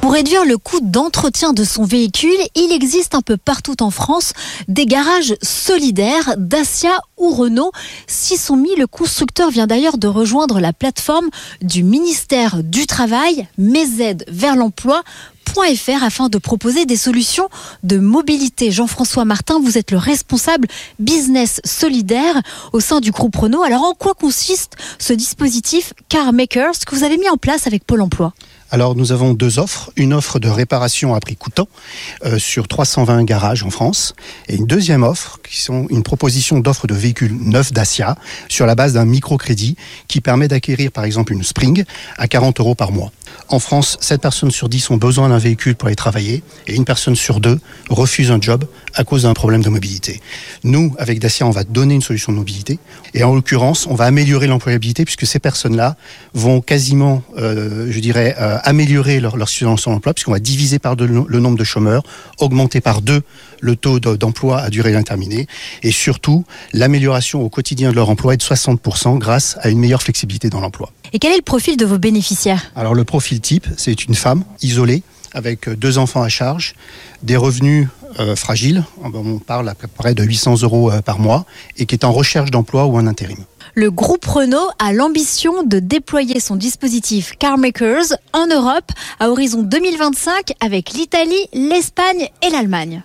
Pour réduire le coût d'entretien de son véhicule, il existe un peu partout en France des garages solidaires Dacia ou Renault. 600 000, le constructeur vient d'ailleurs de rejoindre la plateforme du ministère du Travail, Mes aides vers l'emploi afin de proposer des solutions de mobilité. Jean-François Martin, vous êtes le responsable business solidaire au sein du groupe Renault. Alors en quoi consiste ce dispositif Car Makers que vous avez mis en place avec Pôle Emploi alors nous avons deux offres, une offre de réparation à prix coûtant euh, sur 320 garages en France et une deuxième offre qui sont une proposition d'offre de véhicules neufs Dacia sur la base d'un microcrédit qui permet d'acquérir par exemple une Spring à 40 euros par mois. En France, 7 personnes sur 10 ont besoin d'un véhicule pour aller travailler et une personne sur deux refuse un job à cause d'un problème de mobilité. Nous, avec Dacia, on va donner une solution de mobilité et en l'occurrence, on va améliorer l'employabilité puisque ces personnes-là vont quasiment, euh, je dirais, euh, améliorer leur, leur situation d'emploi puisqu'on va diviser par deux le nombre de chômeurs, augmenter par deux le taux d'emploi à durée indéterminée et surtout l'amélioration au quotidien de leur emploi est de 60% grâce à une meilleure flexibilité dans l'emploi. Et quel est le profil de vos bénéficiaires? Alors le profil type, c'est une femme isolée avec deux enfants à charge, des revenus euh, fragiles, on parle à peu près de 800 euros euh, par mois, et qui est en recherche d'emploi ou en intérim. Le groupe Renault a l'ambition de déployer son dispositif CarMakers en Europe à horizon 2025 avec l'Italie, l'Espagne et l'Allemagne.